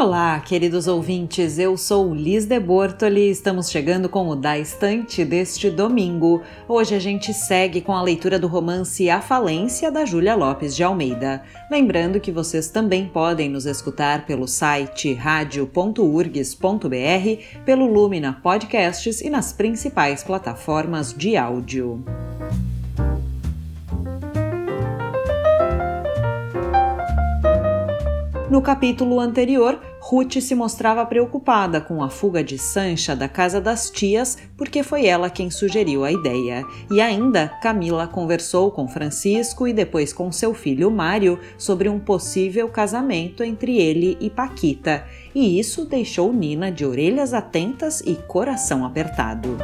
Olá, queridos ouvintes, eu sou Liz de Bortoli e estamos chegando com o Da Estante deste domingo. Hoje a gente segue com a leitura do romance A Falência, da Júlia Lopes de Almeida. Lembrando que vocês também podem nos escutar pelo site radio.urgs.br, pelo Lumina Podcasts e nas principais plataformas de áudio. No capítulo anterior, Ruth se mostrava preocupada com a fuga de Sancha da casa das tias, porque foi ela quem sugeriu a ideia. E ainda, Camila conversou com Francisco e depois com seu filho Mário sobre um possível casamento entre ele e Paquita. E isso deixou Nina de orelhas atentas e coração apertado.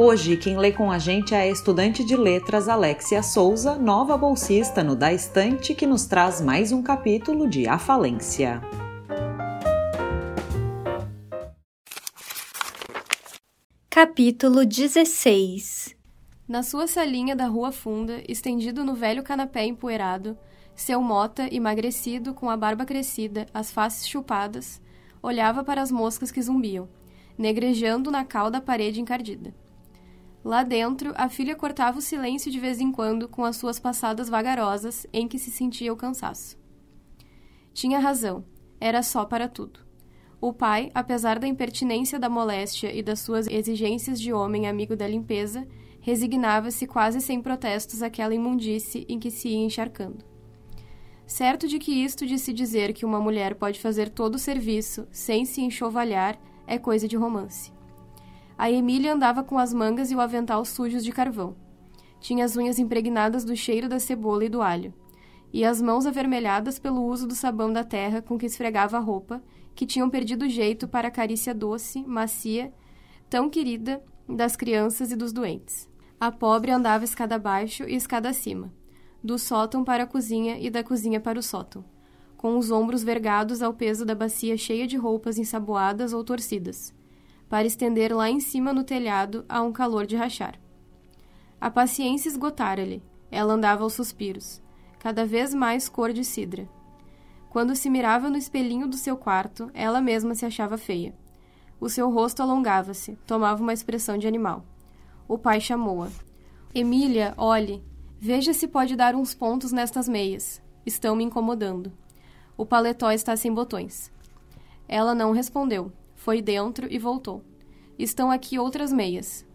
Hoje, quem lê com a gente é a estudante de letras Alexia Souza, nova bolsista no Da Estante, que nos traz mais um capítulo de A Falência. Capítulo 16 Na sua salinha da Rua Funda, estendido no velho canapé empoeirado, seu mota, emagrecido, com a barba crescida, as faces chupadas, olhava para as moscas que zumbiam, negrejando na cal da parede encardida. Lá dentro, a filha cortava o silêncio de vez em quando com as suas passadas vagarosas em que se sentia o cansaço. Tinha razão, era só para tudo. O pai, apesar da impertinência da moléstia e das suas exigências de homem amigo da limpeza, resignava-se quase sem protestos àquela imundície em que se ia encharcando. Certo de que isto de se dizer que uma mulher pode fazer todo o serviço sem se enxovalhar é coisa de romance. A Emília andava com as mangas e o avental sujos de carvão. Tinha as unhas impregnadas do cheiro da cebola e do alho, e as mãos avermelhadas pelo uso do sabão da terra com que esfregava a roupa, que tinham perdido o jeito para a carícia doce, macia, tão querida das crianças e dos doentes. A pobre andava escada abaixo e escada acima, do sótão para a cozinha e da cozinha para o sótão, com os ombros vergados ao peso da bacia cheia de roupas ensaboadas ou torcidas para estender lá em cima no telhado a um calor de rachar. A paciência esgotara-lhe, ela andava aos suspiros, cada vez mais cor de cidra. Quando se mirava no espelhinho do seu quarto, ela mesma se achava feia. O seu rosto alongava-se, tomava uma expressão de animal. O pai chamou-a. Emília, olhe, veja se pode dar uns pontos nestas meias. Estão me incomodando. O paletó está sem botões. Ela não respondeu, foi dentro e voltou. Estão aqui outras meias.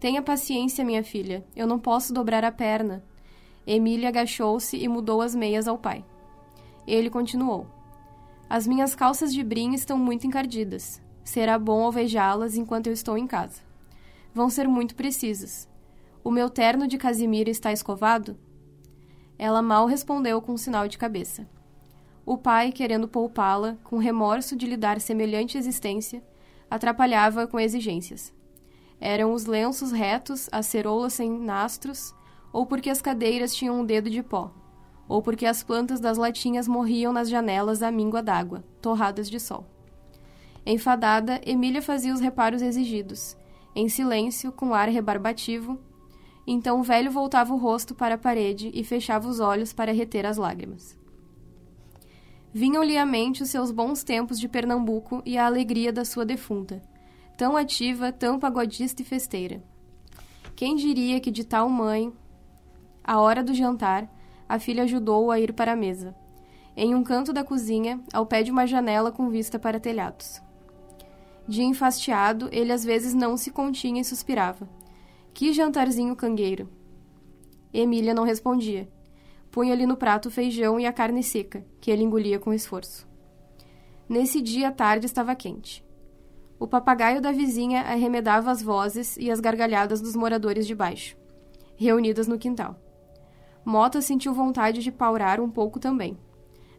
Tenha paciência, minha filha. Eu não posso dobrar a perna. Emília agachou-se e mudou as meias ao pai. Ele continuou. As minhas calças de brim estão muito encardidas. Será bom alvejá-las enquanto eu estou em casa. Vão ser muito precisas. O meu terno de casimira está escovado? Ela mal respondeu com um sinal de cabeça. O pai, querendo poupá-la, com remorso de lhe dar semelhante existência, atrapalhava com exigências. Eram os lenços retos, as ceroulas sem nastros, ou porque as cadeiras tinham um dedo de pó, ou porque as plantas das latinhas morriam nas janelas à míngua d'água, torradas de sol. Enfadada, Emília fazia os reparos exigidos, em silêncio, com ar rebarbativo. Então o velho voltava o rosto para a parede e fechava os olhos para reter as lágrimas. Vinham-lhe à mente os seus bons tempos de Pernambuco e a alegria da sua defunta, tão ativa, tão pagodista e festeira. Quem diria que de tal mãe, à hora do jantar, a filha ajudou-o a ir para a mesa, em um canto da cozinha, ao pé de uma janela com vista para telhados. De enfastiado, ele às vezes não se continha e suspirava. Que jantarzinho cangueiro! Emília não respondia punha-lhe no prato o feijão e a carne seca, que ele engolia com esforço. Nesse dia a tarde estava quente. O papagaio da vizinha arremedava as vozes e as gargalhadas dos moradores de baixo, reunidas no quintal. Mota sentiu vontade de paurar um pouco também,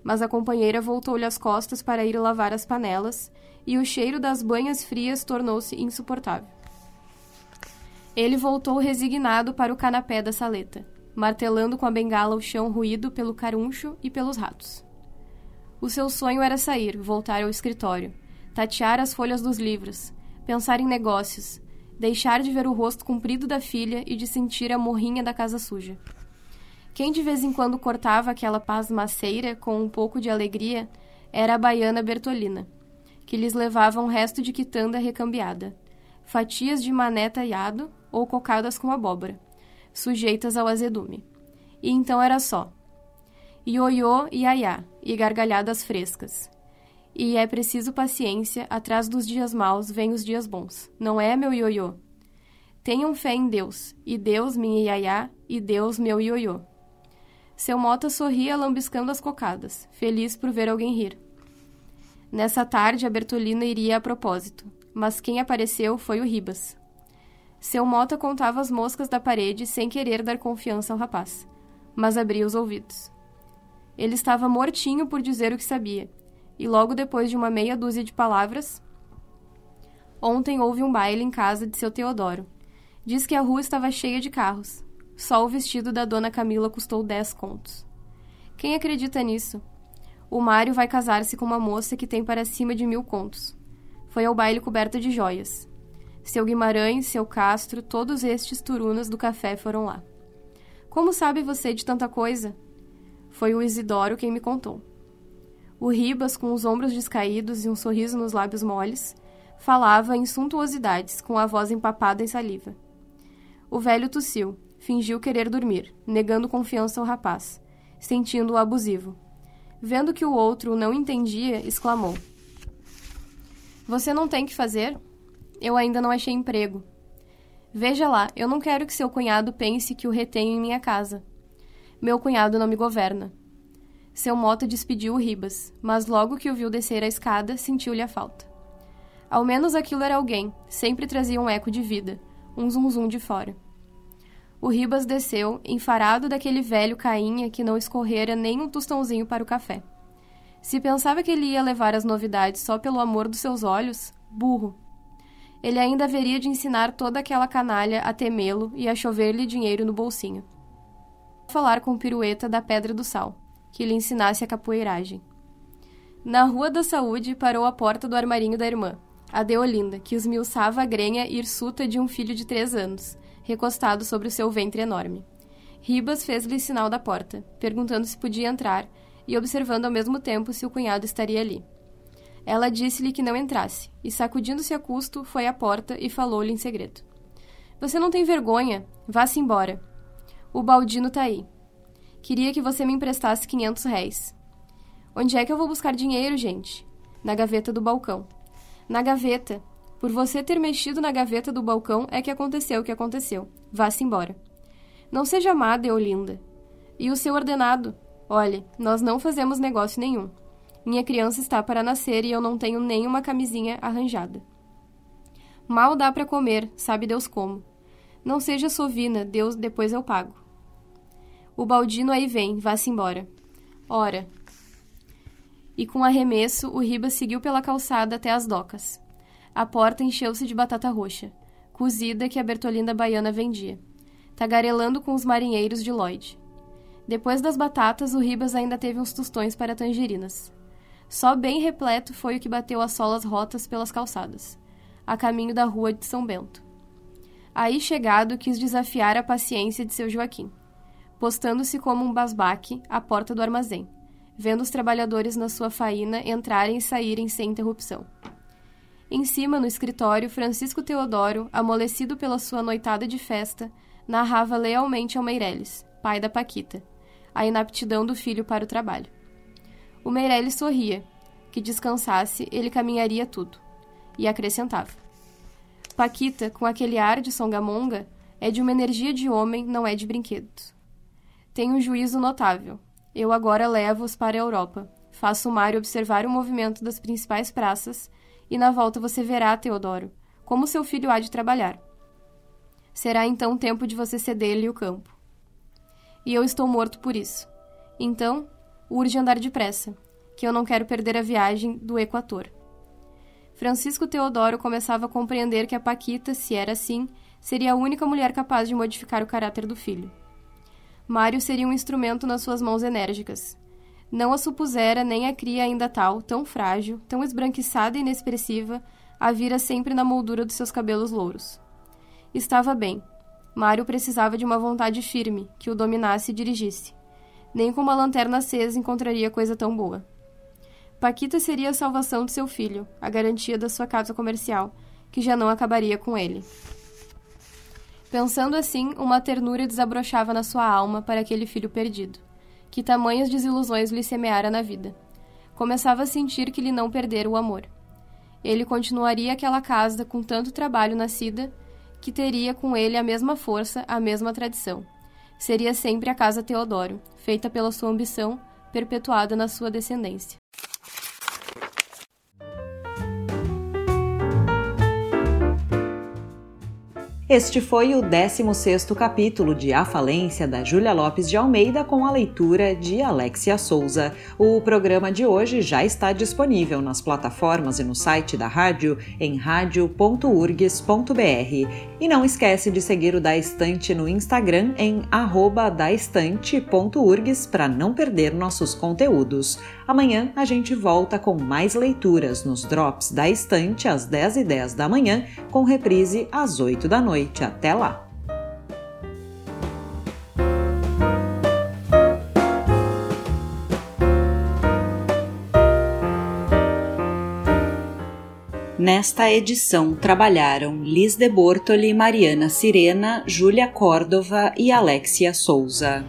mas a companheira voltou-lhe as costas para ir lavar as panelas e o cheiro das banhas frias tornou-se insuportável. Ele voltou resignado para o canapé da saleta, martelando com a bengala o chão ruído pelo caruncho e pelos ratos. O seu sonho era sair, voltar ao escritório, tatear as folhas dos livros, pensar em negócios, deixar de ver o rosto comprido da filha e de sentir a morrinha da casa suja. Quem de vez em quando cortava aquela pasmaceira com um pouco de alegria era a baiana Bertolina, que lhes levava um resto de quitanda recambiada, fatias de mané talhado ou cocadas com abóbora, sujeitas ao azedume. E então era só. Ioiô e aiá, e gargalhadas frescas, e é preciso paciência, atrás dos dias maus vem os dias bons. Não é, meu ioiô? Tenham fé em Deus, e Deus minha iaiá, e Deus meu ioiô. Seu Mota sorria lambiscando as cocadas, feliz por ver alguém rir. Nessa tarde, a Bertolina iria a propósito, mas quem apareceu foi o Ribas. Seu Mota contava as moscas da parede sem querer dar confiança ao rapaz, mas abria os ouvidos. Ele estava mortinho por dizer o que sabia, e logo depois de uma meia dúzia de palavras. Ontem houve um baile em casa de seu Teodoro. Diz que a rua estava cheia de carros. Só o vestido da dona Camila custou dez contos. Quem acredita nisso? O Mário vai casar-se com uma moça que tem para cima de mil contos. Foi ao baile coberta de joias. Seu Guimarães, seu Castro, todos estes turunas do café foram lá. Como sabe você de tanta coisa? Foi o Isidoro quem me contou. O Ribas, com os ombros descaídos e um sorriso nos lábios moles, falava em suntuosidades, com a voz empapada em saliva. O velho tossiu, fingiu querer dormir, negando confiança ao rapaz, sentindo-o abusivo. Vendo que o outro o não entendia, exclamou: Você não tem que fazer? Eu ainda não achei emprego. Veja lá, eu não quero que seu cunhado pense que o retenho em minha casa. Meu cunhado não me governa. Seu moto despediu o Ribas, mas logo que o viu descer a escada, sentiu-lhe a falta. Ao menos aquilo era alguém, sempre trazia um eco de vida, um zum-zum de fora. O Ribas desceu, enfarado daquele velho cainha que não escorrera nem um tostãozinho para o café. Se pensava que ele ia levar as novidades só pelo amor dos seus olhos, burro. Ele ainda haveria de ensinar toda aquela canalha a temê-lo e a chover-lhe dinheiro no bolsinho. Falar com o pirueta da Pedra do Sal que lhe ensinasse a capoeiragem. Na Rua da Saúde parou a porta do armarinho da irmã, a Deolinda, que esmiuçava a grenha hirsuta de um filho de três anos, recostado sobre o seu ventre enorme. Ribas fez-lhe sinal da porta, perguntando se podia entrar e observando ao mesmo tempo se o cunhado estaria ali. Ela disse-lhe que não entrasse, e sacudindo-se a custo, foi à porta e falou-lhe em segredo. Você não tem vergonha? Vá-se embora. O Baldino tá aí. Queria que você me emprestasse 500 réis. Onde é que eu vou buscar dinheiro, gente? Na gaveta do balcão. Na gaveta. Por você ter mexido na gaveta do balcão é que aconteceu o que aconteceu. Vá-se embora. Não seja amada, Eolinda. E o seu ordenado? Olhe, nós não fazemos negócio nenhum. Minha criança está para nascer e eu não tenho nem uma camisinha arranjada. Mal dá para comer, sabe Deus como. Não seja sovina, Deus depois eu pago. O Baldino aí vem, vá-se embora. Ora. E com arremesso, o Ribas seguiu pela calçada até as docas. A porta encheu-se de batata roxa, cozida que a Bertolinda Baiana vendia, tagarelando com os marinheiros de Lloyd. Depois das batatas, o Ribas ainda teve uns tostões para tangerinas. Só bem repleto foi o que bateu as solas rotas pelas calçadas, a caminho da rua de São Bento. Aí chegado, quis desafiar a paciência de seu Joaquim postando-se como um basbaque à porta do armazém, vendo os trabalhadores na sua faína entrarem e saírem sem interrupção. Em cima, no escritório, Francisco Teodoro, amolecido pela sua noitada de festa, narrava lealmente ao Meirelles, pai da Paquita, a inaptidão do filho para o trabalho. O Meirelles sorria, que descansasse, ele caminharia tudo, e acrescentava. Paquita, com aquele ar de songamonga, é de uma energia de homem, não é de brinquedos. Tem um juízo notável. Eu agora levo-os para a Europa. Faço o Mário observar o movimento das principais praças e na volta você verá, Teodoro, como seu filho há de trabalhar. Será então tempo de você ceder-lhe o campo. E eu estou morto por isso. Então, urge andar depressa, que eu não quero perder a viagem do Equator. Francisco Teodoro começava a compreender que a Paquita, se era assim, seria a única mulher capaz de modificar o caráter do filho. Mário seria um instrumento nas suas mãos enérgicas. Não a supusera nem a cria ainda tal, tão frágil, tão esbranquiçada e inexpressiva, a vira sempre na moldura dos seus cabelos louros. Estava bem. Mário precisava de uma vontade firme, que o dominasse e dirigisse. Nem com uma lanterna acesa encontraria coisa tão boa. Paquita seria a salvação de seu filho, a garantia da sua casa comercial, que já não acabaria com ele. Pensando assim, uma ternura desabrochava na sua alma para aquele filho perdido. Que tamanhas desilusões lhe semeara na vida. Começava a sentir que lhe não perdera o amor. Ele continuaria aquela casa com tanto trabalho nascida, que teria com ele a mesma força, a mesma tradição. Seria sempre a casa Teodoro, feita pela sua ambição, perpetuada na sua descendência. Este foi o 16º capítulo de A Falência da Júlia Lopes de Almeida com a leitura de Alexia Souza. O programa de hoje já está disponível nas plataformas e no site da rádio em radio.urgs.br. E não esquece de seguir o Da Estante no Instagram em daestante.urgs para não perder nossos conteúdos. Amanhã a gente volta com mais leituras nos Drops da Estante às 10h10 da manhã, com reprise às 8 da noite. Até lá! Nesta edição trabalharam Liz de Bortoli, Mariana Sirena, Júlia Córdova e Alexia Souza.